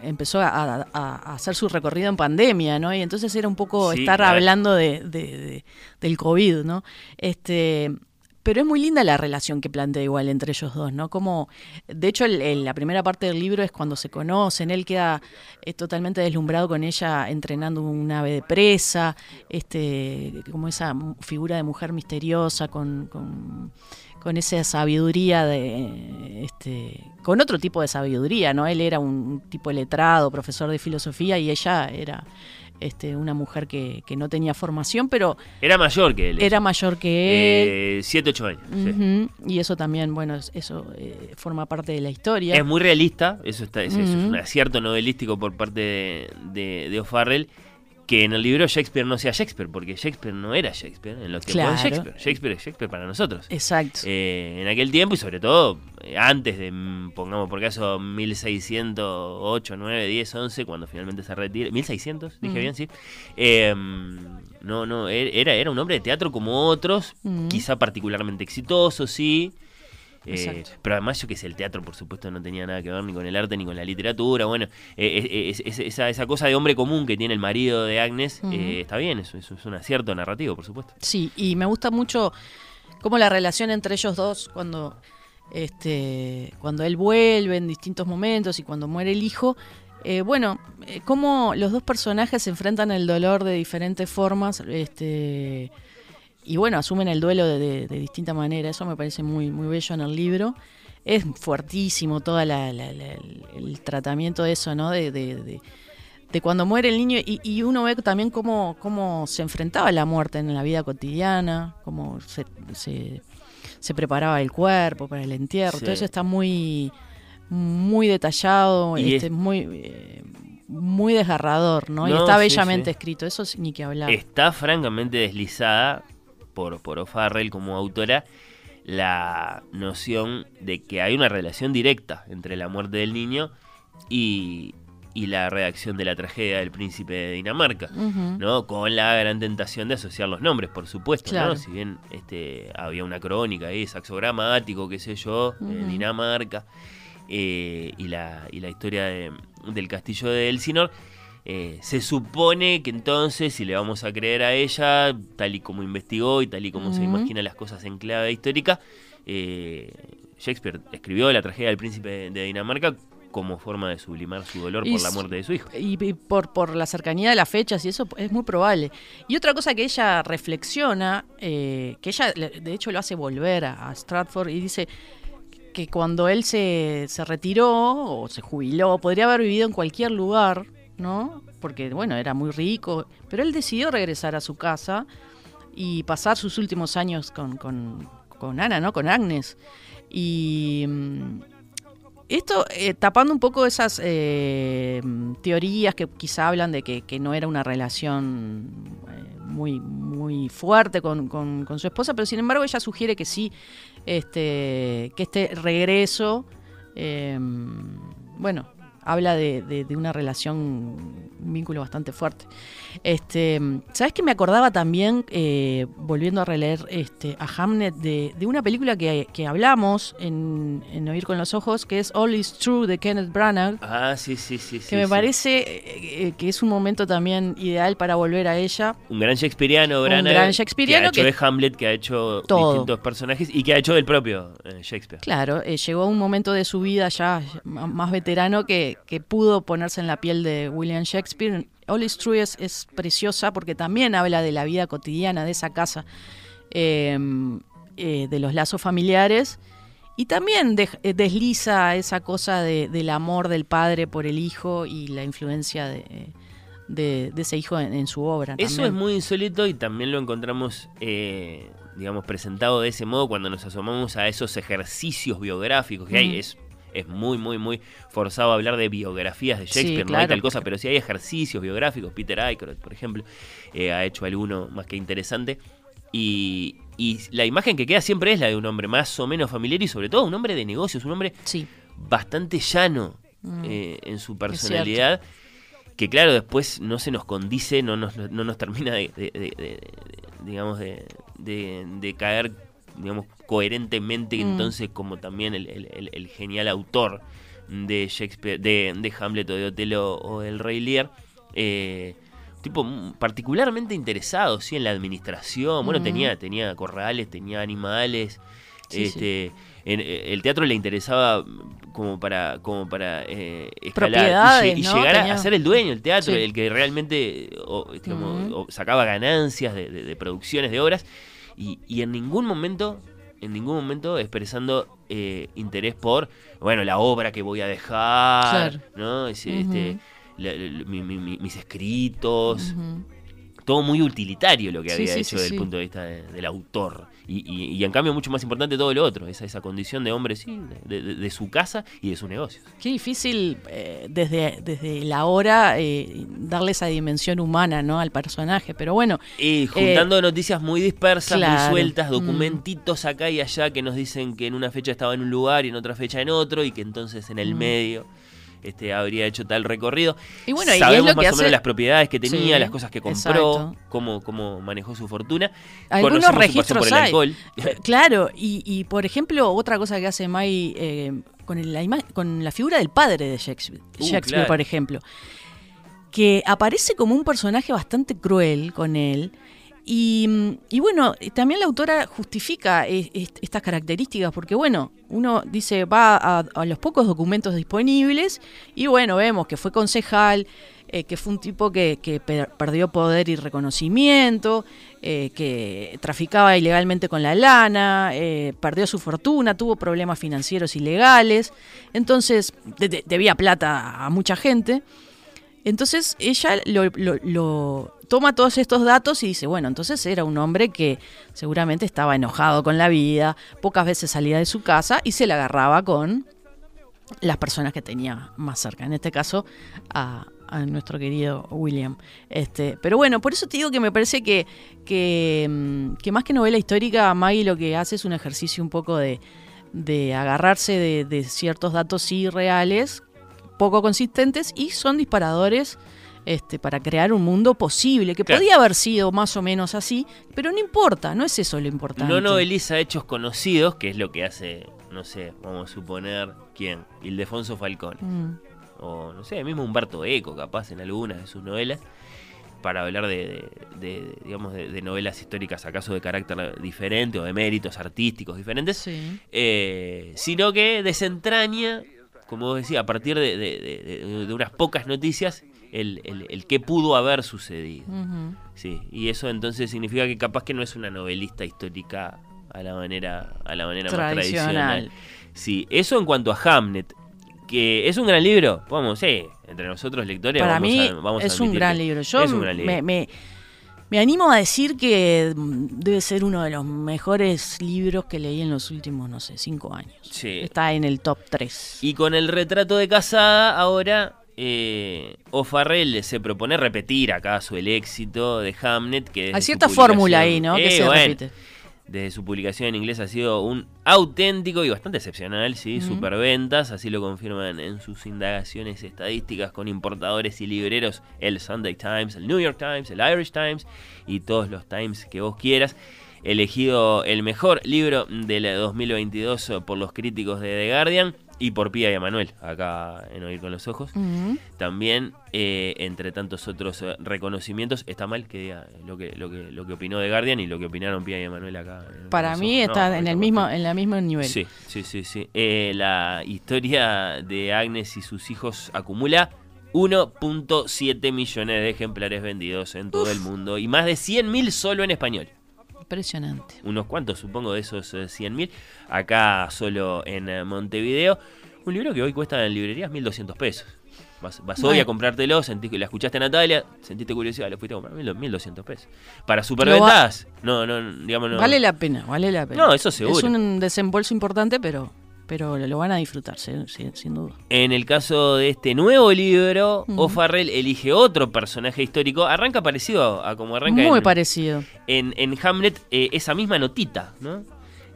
empezó a, a- a hacer su recorrido en pandemia, ¿no? Y entonces era un poco Sí, estar hablando de, de- de- del COVID, ¿no? Este, pero es muy linda la relación que plantea igual entre ellos dos, ¿no? Como, de hecho, el- el- la primera parte del libro es cuando se conocen, él queda eh, totalmente deslumbrado con ella entrenando un ave de presa, este, como esa figura de mujer misteriosa con, con, con esa sabiduría de, este, con otro tipo de sabiduría, ¿no? Él era un tipo letrado, profesor de filosofía y ella era este, una mujer que, que no tenía formación, pero Era mayor que él. era mayor que él. Eh, 7, 8 años. sí. Y eso también, bueno, es- eso eh, forma parte de la historia. Es muy realista, eso, está, eso es un acierto novelístico por parte de, de, de O'Farrell. Que en el libro Shakespeare no sea Shakespeare, porque Shakespeare no era Shakespeare en los tiempos Claro. de Shakespeare. Shakespeare es Shakespeare para nosotros. Exacto. Eh, en aquel tiempo y sobre todo eh, antes de, mm, pongamos por caso, 1608, 9, 10, 11, cuando finalmente se retira. 1600, dije Ujú. bien, sí. Eh, no, no, e- era, era un hombre de teatro como otros, Ujú. quizá particularmente exitoso, sí. Eh, pero además yo que sé, el teatro por supuesto no tenía nada que ver ni con el arte ni con la literatura. Bueno, eh, es- es- es- esa, esa cosa de hombre común que tiene el marido de Agnes eh, está bien, eso, eso es un acierto narrativo, por supuesto. Sí, y me gusta mucho cómo la relación entre ellos dos cuando este cuando él vuelve en distintos momentos y cuando muere el hijo. eh, bueno, eh, cómo los dos personajes se enfrentan el dolor de diferentes formas, este y bueno, asumen el duelo de, de- de distinta manera. Eso me parece muy, muy bello en el libro. Es fuertísimo todo el tratamiento de eso, ¿no? De, de- de- de cuando muere el niño y, y uno ve también cómo, cómo se enfrentaba la muerte en la vida cotidiana, cómo se, se, se preparaba el cuerpo para el entierro. Sí. Todo eso está muy, muy detallado, Y este, es- muy, eh, muy desgarrador, ¿no? y está sí, bellamente sí. escrito, eso es ni que hablar. Está francamente deslizada por, por O'Farrell como autora la noción de que hay una relación directa entre la muerte del niño y, y la redacción de la tragedia del príncipe de Dinamarca. ¿no? Con la gran tentación de asociar los nombres, por supuesto, Claro. ¿no? Si bien este, había una crónica ahí, saxogramático, qué sé yo, Ujú. Dinamarca, eh, y, la, y la historia de- del castillo de Elsinor, eh, se supone que entonces, si le vamos a creer a ella, tal y como investigó y tal y como se imagina las cosas en clave histórica, eh, Shakespeare escribió la tragedia del príncipe de, Dinamarca como forma de sublimar su dolor Y por la muerte de su hijo. Y, y por, por la cercanía de las fechas y eso es muy probable. Y otra cosa que ella reflexiona, eh, que ella de hecho lo hace volver a, a Stratford y dice que cuando él se, se retiró o se jubiló, podría haber vivido en cualquier lugar, ¿no? Porque, bueno, era muy rico, pero él decidió regresar a su casa y pasar sus últimos años con, con, con Ana, ¿no? Con Agnes. Y mm, esto eh, tapando un poco esas eh, teorías que quizá hablan de que, que no era una relación eh, muy, muy fuerte con, con- con su esposa, pero sin embargo ella sugiere que sí, este, que este regreso, eh, bueno, habla de, de- de una relación, un vínculo bastante fuerte. Este, ¿Sabes que me acordaba también, eh, volviendo a releer este, a Hamnet, de, de una película que, que hablamos en, en Oír con los Ojos, que es All Is True de Kenneth Branagh, Ah, sí, sí, sí. que sí, me sí. parece eh, eh, que es un momento también ideal para volver a ella. Un gran shakespeariano, Un Branagh, gran shakespeariano que ha hecho que- de Hamlet, que ha hecho Todo. distintos personajes y que ha hecho del propio eh, Shakespeare. Claro, llegó un momento de su vida ya más veterano que, que pudo ponerse en la piel de William Shakespeare. All is True es, preciosa porque también habla de la vida cotidiana de esa casa, eh, eh, de los lazos familiares y también de- eh, desliza esa cosa de- del amor del padre por el hijo y la influencia de, ese hijo en, en su obra. Eso también. es muy insólito y también lo encontramos, eh, digamos, presentado de ese modo cuando nos asomamos a esos ejercicios biográficos que hay. Mm. Es, es muy, muy, muy forzado hablar de biografías de Sí, Shakespeare, no hay tal cosa, pero sí hay ejercicios biográficos. Peter Aykroyd, por ejemplo, eh, ha hecho alguno más que interesante. Y, y la imagen que queda siempre es la de un hombre más o menos familiar y sobre todo un hombre de negocios, un hombre Sí. bastante llano Mm. eh, en su personalidad. Que claro, después no se nos condice, no nos, no nos termina de, de- de- de- digamos, de, de- de caer, digamos, coherentemente, Mm. entonces como también el, el- el- el genial autor de Shakespeare, de, de Hamlet o de Otelo o del Rey Lear. eh, tipo mm, particularmente interesado sí, en la administración. Bueno, Ujú. tenía, tenía corrales, tenía animales. Sí, este, en- eh, el teatro le interesaba como para, como para eh, escalar y, llegar a- Tenía- a ser el dueño del teatro, Sí. el que realmente o, o sacaba ganancias de, de- de producciones de obras y, y en ningún momento en ningún momento expresando eh, interés por bueno la obra que voy a dejar Claro. no Es, este, la- la- mi- mi- mi- mis escritos. Todo muy utilitario lo que Sí, había sí, hecho sí, desde el punto de vista de- del autor. Y, y- y en cambio mucho más importante todo lo otro, esa, esa condición de hombre, sí, de, de- de su casa y de sus negocios. Qué difícil eh, desde, desde la hora eh, darle esa dimensión humana ¿no? al personaje, pero bueno, Y juntando noticias muy dispersas, muy sueltas, mm. documentitos acá y allá que nos dicen que en una fecha estaba en un lugar y en otra fecha en otro y que entonces en el Mm. medio este, habría hecho tal recorrido. Y bueno, y es Sabemos lo más que o menos las propiedades que tenía, Sí, las cosas que compró, cómo, cómo manejó su fortuna. algunos Conocemos su registros por el alcohol. Eh, Claro, y, y, por ejemplo, otra cosa que hace May eh, con, el- la con la figura del padre de Shakespeare, Uh, Shakespeare claro. por ejemplo, que aparece como un personaje bastante cruel con él. Y, bueno, también la autora justifica est- estas características, porque bueno, uno dice, va a, a los pocos documentos disponibles y bueno, vemos que fue concejal, eh, que fue un tipo que, que per- perdió poder y reconocimiento, eh, que traficaba ilegalmente con la lana, eh, perdió su fortuna, tuvo problemas financieros ilegales, entonces de- de- debía plata a mucha gente. Entonces ella lo- toma todos estos datos y dice, bueno, entonces era un hombre que seguramente estaba enojado con la vida, pocas veces salía de su casa y se la agarraba con las personas que tenía más cerca, en este caso a, nuestro querido William. Este, pero bueno, por eso te digo que me parece que, que, mm, que más que novela histórica, Maggie lo que hace es un ejercicio un poco de, de agarrarse de, de ciertos datos sí reales, poco consistentes, y son disparadores este, para crear un mundo posible, que Claro. podía haber sido más o menos así, pero no importa, no es eso lo importante. No noveliza hechos conocidos, que es lo que hace, no sé, vamos a suponer, ¿quién? Ildefonso Falcón. Mm. o no sé, mismo Humberto Eco, capaz en algunas de sus novelas, para hablar de, de- de, digamos, de, de novelas históricas, acaso de carácter diferente o de méritos artísticos diferentes, Sí. eh, sino que desentraña, como vos decía, a partir de unas pocas noticias, el, el, el qué pudo haber sucedido. Sí, y eso entonces significa que capaz que no es una novelista histórica a la manera, a la manera más Tradicional. tradicional. Sí, eso en cuanto a Hamnet, que es un gran libro, vamos, sí, entre nosotros lectores Para vamos mí a- vamos a es un admitir gran libro. Yo es un gran libro. Me, me- me animo a decir que mm, debe ser uno de los mejores libros que leí en los últimos, no sé, cinco años. Sí. Está en el top 3. Y con el retrato de casada, ahora eh, O'Farrell se propone repetir acaso el éxito de Hamnet. Que Hay cierta fórmula ahí, ¿no? que Eh, se bueno, repite. Desde su publicación en inglés ha sido un auténtico y bastante excepcional, sí, superventas, así lo confirman en sus indagaciones estadísticas con importadores y libreros, el Sunday Times, el New York Times, el Irish Times y todos los Times que vos quieras. Elegido el mejor libro del 2022 por los críticos de The Guardian y por Pía y Emanuel, acá en Oír con los Ojos. También, eh, entre tantos otros eh, reconocimientos, está mal que diga lo que, lo que, lo que opinó The Guardian y lo que opinaron Pía y Emanuel acá. en Para mí ojos. está No, en el mismo, en la mismo nivel. Sí, sí, sí, sí. Eh, la historia de Agnes y sus hijos acumula 1.7 millones de ejemplares vendidos en todo el mundo y más de 100.000 solo en español. Impresionante. Unos cuantos, supongo, de esos eh, 100.000. Acá solo en eh, Montevideo. Un libro que hoy cuesta en librerías 1.200 pesos. Vas, vas hoy a comprártelo, sentí la escuchaste a Natalia, sentiste curiosidad, lo fuiste a comprar 1.200 pesos. Para superventas, no, no, digamos no. Vale la pena, vale la pena. No, eso seguro. Es un desembolso importante, pero, pero lo van a disfrutar, sin, duda. En el caso de este nuevo libro. O'Farrell elige otro personaje histórico. Arranca parecido a como arranca Muy en, parecido. en, en Hamlet, eh, esa misma notita, ¿no?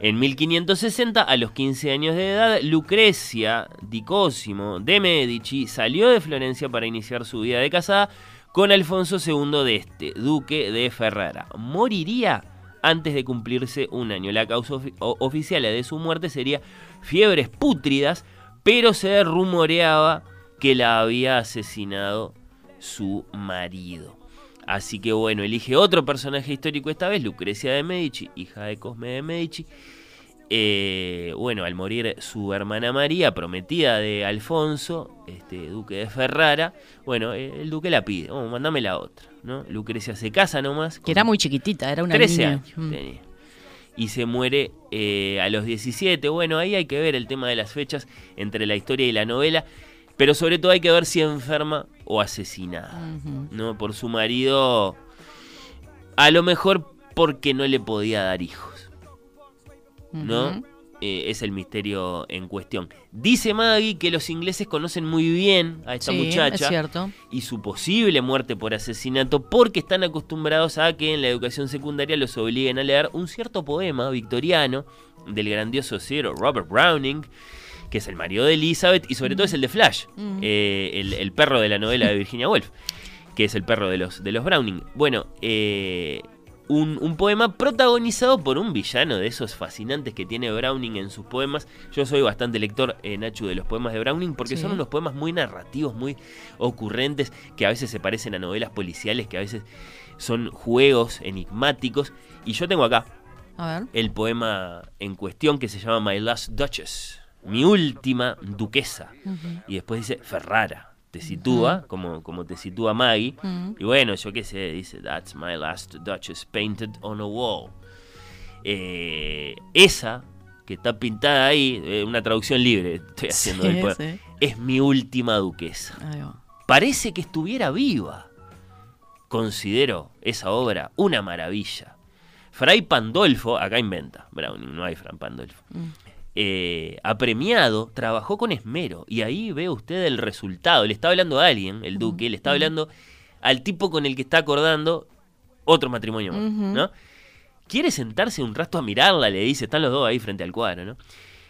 En 1560, a los 15 años de edad, Lucrecia di Cosimo de Medici salió de Florencia para iniciar su vida de casada con Alfonso II de este, duque de Ferrara. Moriría antes de cumplirse un año. La causa oficial de su muerte sería fiebres pútridas, pero se rumoreaba que la había asesinado su marido. Así que bueno, elige otro personaje histórico esta vez, Lucrecia de Medici, hija de Cosme de Medici. Eh, bueno, al morir su hermana María, prometida de Alfonso, este duque de Ferrara, bueno, eh, el duque la pide, oh, mandame la otra, ¿no? Lucrecia se casa nomás. Que era muy chiquitita, era una 13 niña. años Mm. tenía. Y se muere eh, a los 17. Bueno, ahí hay que ver el tema de las fechas entre la historia y la novela. Pero sobre todo hay que ver si enferma o asesinada. ¿no? Por su marido A lo mejor porque no le podía dar hijos. ¿No? Eh, es el misterio en cuestión. Dice Maggie que los ingleses conocen muy bien a esta Sí, muchacha es y su posible muerte por asesinato porque están acostumbrados a que en la educación secundaria los obliguen a leer un cierto poema victoriano del grandioso Sir Robert Browning, que es el marido de Elizabeth y sobre todo es el de Flash, eh, el, el perro de la novela de Virginia Woolf, que es el perro de los, de los Browning. Bueno, eh, un, un poema protagonizado por un villano de esos fascinantes que tiene Browning en sus poemas. Yo soy bastante lector, eh, Nachu, de los poemas de Browning porque Sí. son unos poemas muy narrativos, muy ocurrentes, que a veces se parecen a novelas policiales, que a veces son juegos enigmáticos. Y yo tengo acá A ver. el poema en cuestión que se llama My Last Duchess, mi última duquesa. Y después dice Ferrara. Te sitúa, como, como te sitúa Maggie. Y bueno, yo qué sé, dice That's my last Duchess painted on a wall. Eh, esa que está pintada ahí, eh, una traducción libre estoy haciendo Sí, del sí. es mi última duquesa. Parece que estuviera viva. Considero esa obra una maravilla. Fray Pandolfo, acá inventa Browning, no hay Fray Pandolfo. Eh, apremiado, trabajó con esmero. Y ahí ve usted el resultado. Le está hablando a alguien, el duque, le está hablando al tipo con el que está acordando otro matrimonio más. ¿no? Quiere sentarse un rato a mirarla, le dice, están los dos ahí frente al cuadro, ¿no?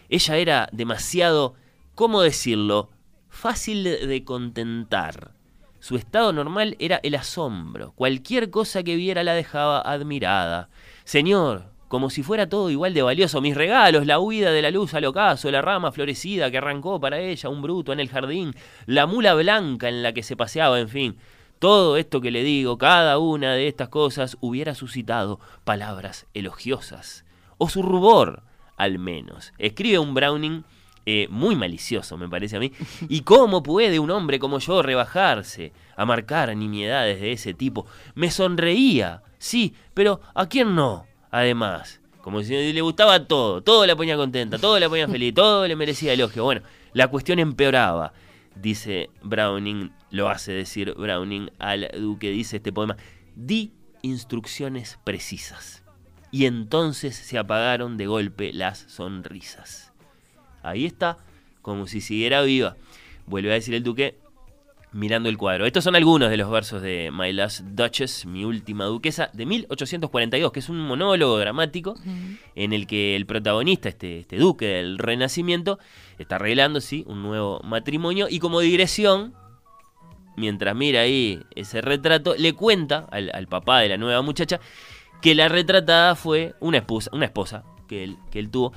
Ella era demasiado, ¿cómo decirlo? Fácil de contentar. Su estado normal era el asombro. Cualquier cosa que viera la dejaba admirada. Señor, como si fuera todo igual de valioso, mis regalos, la huida de la luz al ocaso, la rama florecida que arrancó para ella un bruto en el jardín, la mula blanca en la que se paseaba, en fin. Todo esto que le digo, cada una de estas cosas hubiera suscitado palabras elogiosas. O su rubor, al menos. Escribe un Browning eh, muy malicioso, me parece a mí. ¿Y cómo puede un hombre como yo rebajarse a marcar nimiedades de ese tipo? Me sonreía, sí, pero ¿a quién no? Además, como si le gustaba todo, todo la ponía contenta, todo la ponía feliz, todo le merecía elogio. Bueno, la cuestión empeoraba, dice Browning, lo hace decir Browning al duque, dice este poema, di instrucciones precisas. Y entonces se apagaron de golpe las sonrisas. Ahí está, como si siguiera viva. Vuelve a decir el duque, mirando el cuadro. Estos son algunos de los versos de My Last Duchess, mi última duquesa, de 1842, que es un monólogo dramático en el que el protagonista, este, este duque del Renacimiento, está arreglando, sí, un nuevo matrimonio y como digresión, mientras mira ahí ese retrato, le cuenta al, al papá de la nueva muchacha que la retratada fue una esposa, una esposa que él, que él tuvo.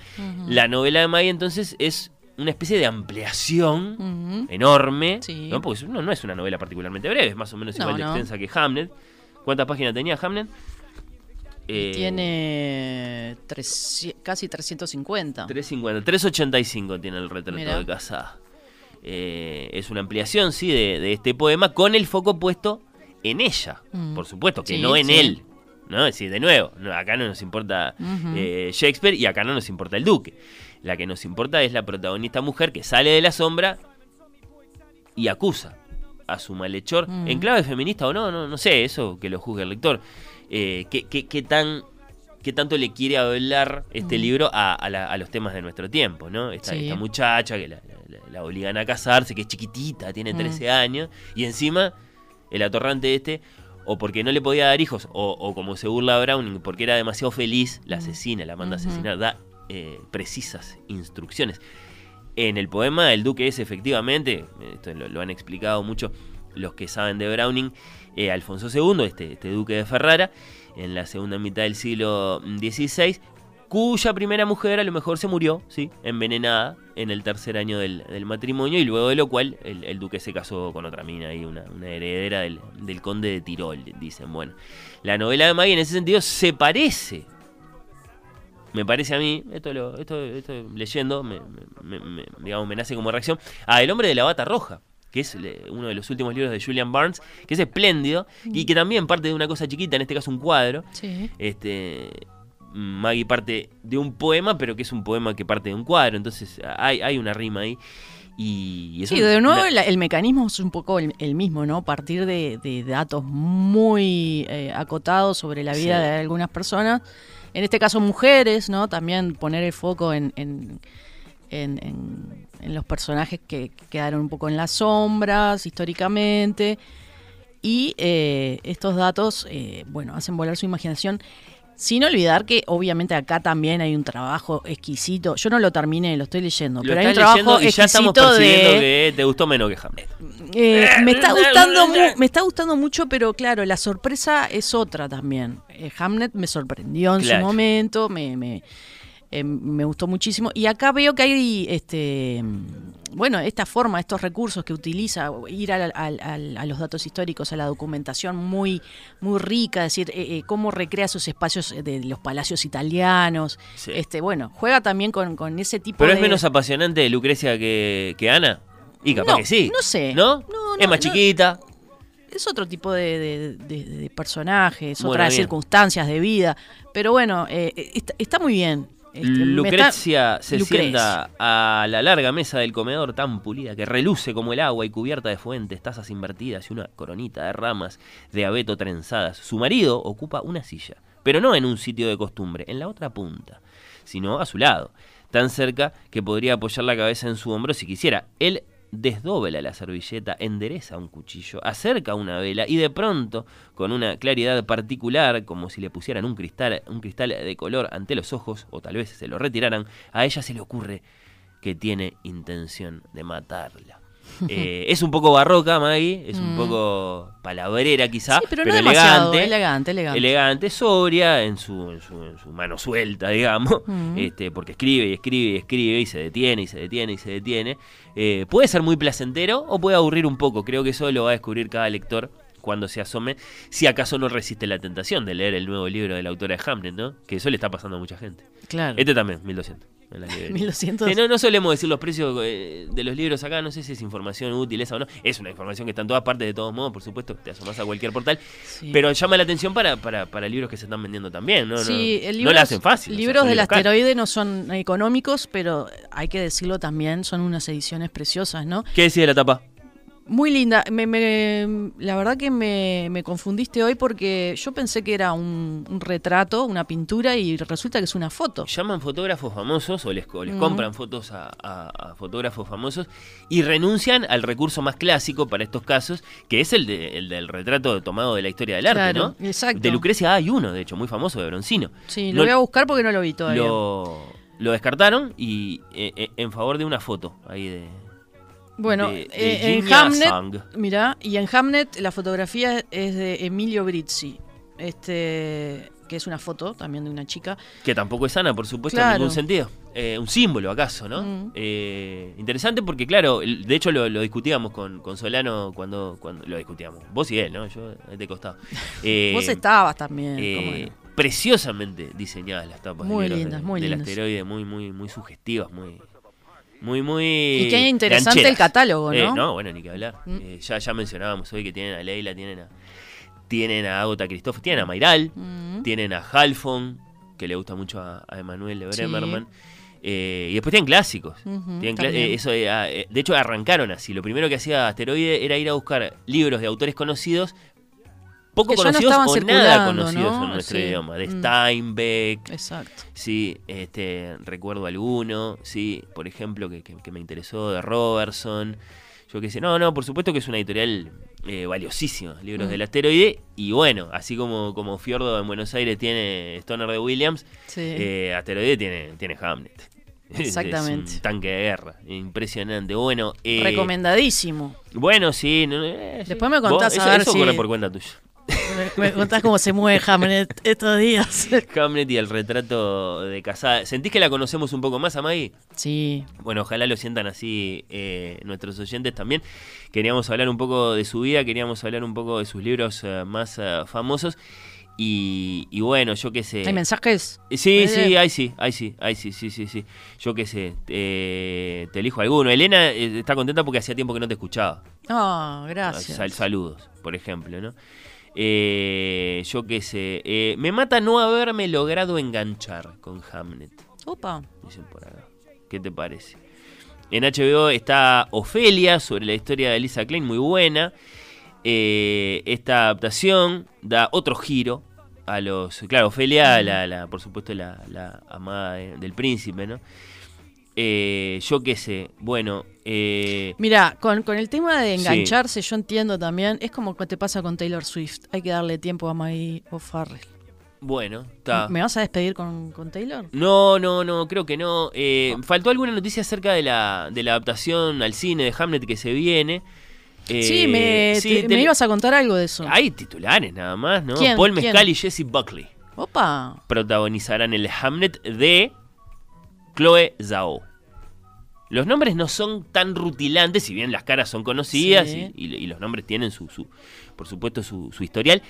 La novela de Maggie entonces es una especie de ampliación enorme, Sí. ¿no? porque no, no es una novela particularmente breve, es más o menos No, igual de extensa que Hamlet. ¿Cuántas páginas tenía Hamlet? Eh, Tiene treci- casi 350. 350, 385 tiene el retrato de Casada. Eh, es una ampliación, sí, de, de este poema con el foco puesto en ella, Mm. por supuesto, que Sí, no en sí. él. ¿no? Es decir, de nuevo, acá no nos importa eh, Shakespeare y acá no nos importa el duque. La que nos importa es la protagonista mujer que sale de la sombra y acusa a su malhechor, Mm. en clave feminista o no, no, no sé, eso que lo juzgue el lector. Eh, ¿qué, qué- qué tan, ¿Qué tanto le quiere hablar este libro a, a la- a los temas de nuestro tiempo? ¿no? Esta, Mm. Sí. esta muchacha que la, la- la obligan a casarse, que es chiquitita, tiene Mm. 13 años, y encima el atorrante este, o porque no le podía dar hijos, o, o como se burla Browning, porque era demasiado feliz, la asesina, la manda a Mm. Asesinar, da eh, precisas instrucciones. En el poema, el duque es efectivamente, esto lo, han explicado mucho los que saben de Browning, eh, Alfonso II, este, este duque de Ferrara, en la segunda mitad del siglo XVI, cuya primera mujer a lo mejor se murió, ¿sí? envenenada en el tercer año del, matrimonio, y luego de lo cual el, duque se casó con otra mina, y una, heredera del, del conde de Tirol, dicen. Bueno, la novela de Maggie en ese sentido se parece me parece a mí, esto lo esto, esto leyendo, me, me- me- digamos, me nace como reacción, a El hombre de la bata roja, que es le- uno de los últimos libros de Julian Barnes, que es espléndido y que también parte de una cosa chiquita, en este caso un cuadro. Sí. Este, Maggie parte de un poema, pero que es un poema que parte de un cuadro, entonces hay, hay una rima ahí. Y eso Sí, de nuevo el mecanismo es un poco el, el mismo, ¿no? Partir de, de datos muy eh, acotados sobre la vida Sí. de algunas personas, en este caso mujeres, ¿no? También poner el foco en, en, en- los personajes que, que quedaron un poco en las sombras históricamente. Y eh, estos datos, eh, bueno, hacen volar su imaginación. Sin olvidar que obviamente acá también hay un trabajo exquisito. Yo no lo terminé, lo estoy leyendo, lo pero hay un trabajo y ya estamos exquisito percibiendo de que te gustó menos que Hamlet. eh, me está gustando me está gustando mucho, pero claro, la sorpresa es otra también. Eh, Hamnet me sorprendió en Claro. su momento, me, me, eh, me gustó muchísimo. Y acá veo que hay este bueno, esta forma, estos recursos que utiliza, ir al- al- al- a los datos históricos, a la documentación muy, muy rica, es decir, eh, eh, cómo recrea esos espacios de los palacios italianos. Sí. Este, bueno, juega también con, con ese tipo Pero de. es menos apasionante Lucrecia que, que Ana. Y capaz No, que sí. no sé. ¿No? No, es más chiquita. es otro tipo de, de, de- de personajes, Bueno, otras bien. circunstancias de vida. Pero bueno, eh, está, está muy bien. Este, está- Lucrecia se sienta a la larga mesa del comedor tan pulida que reluce como el agua y cubierta de fuentes, tazas invertidas y una coronita de ramas de abeto trenzadas. Su marido ocupa una silla, pero no en un sitio de costumbre, en la otra punta, sino a su lado, tan cerca que podría apoyar la cabeza en su hombro si quisiera. Él desdobla la servilleta, endereza un cuchillo, acerca una vela y de pronto, con una claridad particular, como si le pusieran un cristal, un cristal de color ante los ojos, o tal vez se lo retiraran, a ella se le ocurre que tiene intención de matarla. *laughs* Eh, es un poco barroca, Maggie, es un Mm. poco palabrera quizá, Sí, pero, pero, no demasiado, elegante elegante, elegante. elegante, sobria, en su, en su, en su mano suelta, digamos, *laughs* Mm. este, porque escribe y escribe y escribe y se detiene y se detiene y se detiene. Eh, puede ser muy placentero o puede aburrir un poco. Creo que eso lo va a descubrir cada lector cuando se asome, si acaso no resiste la tentación de leer el nuevo libro de la autora de Hamlet, ¿no? Que eso le está pasando a mucha gente. Claro. Este también, 1200. En las librerías. 1200. Sí, no, no solemos decir los precios eh, de los libros acá, no sé si es información útil esa o no. Es una información que está en todas partes de todos modos, por supuesto, te asomás a cualquier portal. Sí. Pero llama la atención para, para, para libros que se están vendiendo también, ¿no? Sí, no, el no libros, la hacen fácil. o sea, libros del libros caros. asteroide no son económicos, pero hay que decirlo también, son unas ediciones preciosas, ¿no? ¿Qué decide la tapa? Muy linda. Me, me- la verdad que me, me confundiste hoy porque yo pensé que era un, un retrato, una pintura, y resulta que es una foto. Llaman fotógrafos famosos o les, o les compran fotos a, a- a fotógrafos famosos y renuncian al recurso más clásico para estos casos, que es el, de- el del retrato tomado de la historia del arte, Claro, ¿no? exacto. De Lucrecia hay uno, de hecho, muy famoso, de Broncino. Sí, lo voy a buscar porque no lo vi todavía. lo, lo descartaron y eh, eh, en favor de una foto ahí de... Bueno, de- de eh, en Hamnet, mira, y en Hamnet la fotografía es de Emilio Brizzi, este, que es una foto también de una chica. Que tampoco es sana, por supuesto, en ningún sentido. Eh, un símbolo, acaso, ¿no? Mm. Eh, interesante porque, claro, de hecho lo, lo discutíamos con, con Solano cuando, cuando lo discutíamos. Vos y él, ¿no? Yo de costado. *laughs* Vos estabas también. Preciosamente diseñadas las tapas Muy lindas, de- muy del lindas. asteroide, muy, muy, muy sugestivas, muy, muy, muy. Y qué interesante el catálogo, Eh, ¿no? no, bueno, ni que hablar. Mm. Eh, ya, ya mencionábamos hoy que tienen a Leila, tienen a, tienen a Agota Christoph, tienen a Mayral, Mm. tienen a Halfon, que le gusta mucho a, a Emanuel de Sí. Bremerman. Eh, y después tienen clásicos. Ujú, Tienen cla- también. eh, eso, ah, de hecho, arrancaron así. Lo primero que hacía Asteroide era ir a buscar libros de autores conocidos, poco Que ya no conocidos o nada conocidos ¿no? en nuestro Sí. idioma. De Mm. Steinbeck, Exacto. sí, este, recuerdo alguno, sí, por ejemplo, que, que- que me interesó de Robertson. Yo qué sé, no, no, por supuesto que es una editorial eh, valiosísima, libros Mm. del asteroide. Y bueno, así como, como Fiordo en Buenos Aires tiene Stoner de Williams, Sí. eh, Asteroide tiene, tiene Hamlet. *laughs* Exactamente. Es un tanque de guerra, impresionante. Bueno, eh, Recomendadísimo. bueno, sí. no, eh, Después me contás a ver eso si- corre por cuenta tuya. Me, contás cómo se mueve Hamlet estos días. Hamlet y el retrato de casada. ¿Sentís que la conocemos un poco más, Amagui? Sí. Bueno, ojalá lo sientan así eh, nuestros oyentes también. Queríamos hablar un poco de su vida, queríamos hablar un poco de sus libros eh, más eh, famosos. Y, y bueno, yo qué sé. ¿Hay mensajes? Sí, Muy sí, bien. ahí sí, ahí sí, ahí sí, sí, sí, sí. Yo qué sé, eh, te elijo alguno. Elena eh, está contenta porque hacía tiempo que no te escuchaba. Ah, gracias. Sal- saludos, por ejemplo, ¿no? Eh, yo qué sé. eh, me mata no haberme logrado enganchar con Hamlet, Opa. dicen por acá. ¿Qué te parece? en HBO está Ofelia, sobre la historia de Lisa Klein, muy buena. Eh, esta adaptación da otro giro a los. Claro, Ofelia, la, la, por supuesto, la, la amada de- del príncipe, ¿no? Eh, yo qué sé, bueno. Eh, Mira, con, con el tema de Sí. engancharse, yo entiendo también, es como que te pasa con Taylor Swift. Hay que darle tiempo a Maggie O'Farrell. bueno, está. ¿Me vas a despedir con, con Taylor? No, no, no, creo que no. Eh, Faltó alguna noticia acerca de la, de la adaptación al cine de Hamlet que se viene. Eh, sí, me, sí, te- me ibas a contar algo de eso. Hay titulares nada más, ¿no? ¿Quién? Paul ¿Quién? Mescal y Jesse Buckley Opa. protagonizarán el Hamlet de Chloe Zhao. Los nombres no son tan rutilantes, si bien las caras son conocidas Sí. y, y- y los nombres tienen su, su por supuesto, su, su historial.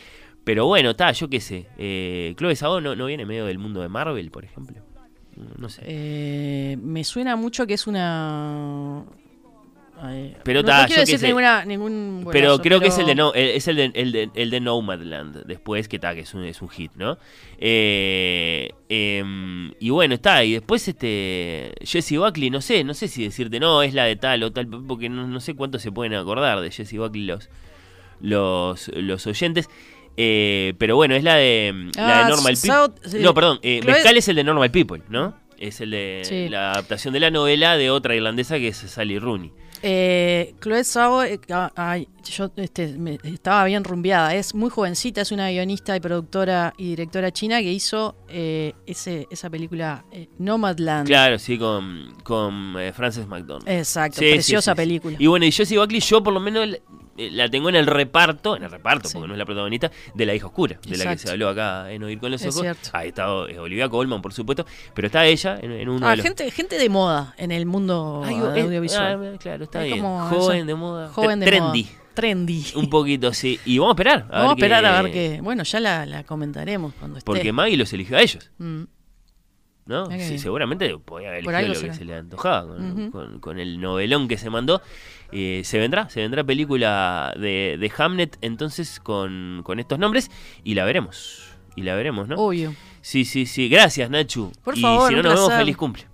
Pero bueno, está, yo qué sé. Eh, Chloe Zhao no, no viene medio del mundo de Marvel, por ejemplo. No sé. Eh, me suena mucho que es una. Pero no, ta, no quiero decir ninguna, ningún. Pero creo que es el de no, es el de, el de, el de Nomadland después que está que es un, es un hit, ¿no? Eh, em, y bueno está y después este Jesse Buckley no sé no sé si decirte no es la de tal o tal porque no, no sé cuánto se pueden acordar de Jesse Buckley los los los oyentes. Eh, pero bueno es la de la Ah, de Normal South- People. sí. No perdón eh, Mezcal es el de Normal People, ¿no? Es el de Sí. la adaptación de la novela de otra irlandesa que es Sally Rooney. Eh, Chloe Zhao, eh, ah, ay, yo este, me- estaba bien rumbeada. Es muy jovencita, es una guionista y productora y directora china que hizo eh, ese, esa película eh, Nomadland. Claro, sí, con, con Frances McDormand. Exacto, sí, preciosa sí, sí. película. Y bueno, y Jessie Buckley, yo por lo menos la, eh, la tengo en el reparto, en el reparto, Sí. porque no es la protagonista, de La hija oscura, de la que se habló acá en Oír con los Es ojos. Ahí está eh, Olivia Colman, por supuesto, pero está ella en, en uno Ah, de los... gente, gente de moda en el mundo Ay, eh, eh, audiovisual. ah, claro, está Es bien. como Joven eso. de moda. Joven de trendy. moda. Trendy. Un poquito, sí. Y vamos a esperar. A Vamos a esperar a ver qué. Bueno, ya la, la comentaremos cuando esté. Porque Maggie los eligió a ellos. Mm. ¿No? Sí, seguramente podía haber elegido lo que se le antojaba con, Ujú. con- con el novelón que se mandó. Eh, se vendrá, se vendrá película de, de Hamlet entonces con, con estos nombres y la veremos. Y la veremos, ¿no? Obvio. Sí, sí, sí. Gracias, Nachu. Por y favor, si no nos vemos, feliz cumple.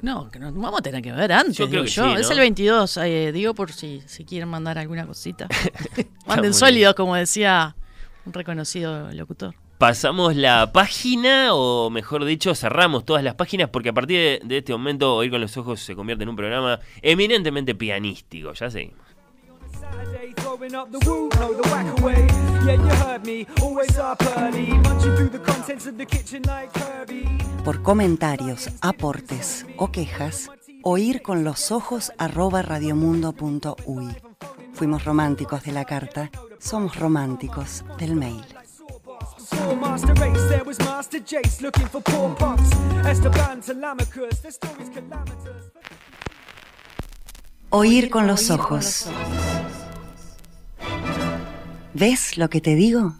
No, que nos vamos a tener que ver antes. Yo creo digo que yo. sí, Es el 22, eh, digo por si, si quieren mandar alguna cosita. *laughs* Manden sólidos, como decía un reconocido locutor. Pasamos la página, o mejor dicho, cerramos todas las páginas, porque a partir de, este momento, Oír con los Ojos se convierte en un programa eminentemente pianístico. Ya seguimos. Por comentarios, aportes o quejas, oír con los ojos arroba radiomundo.uy. Fuimos románticos de la carta, somos románticos del mail. Oír con los ojos. ¿Ves lo que te digo?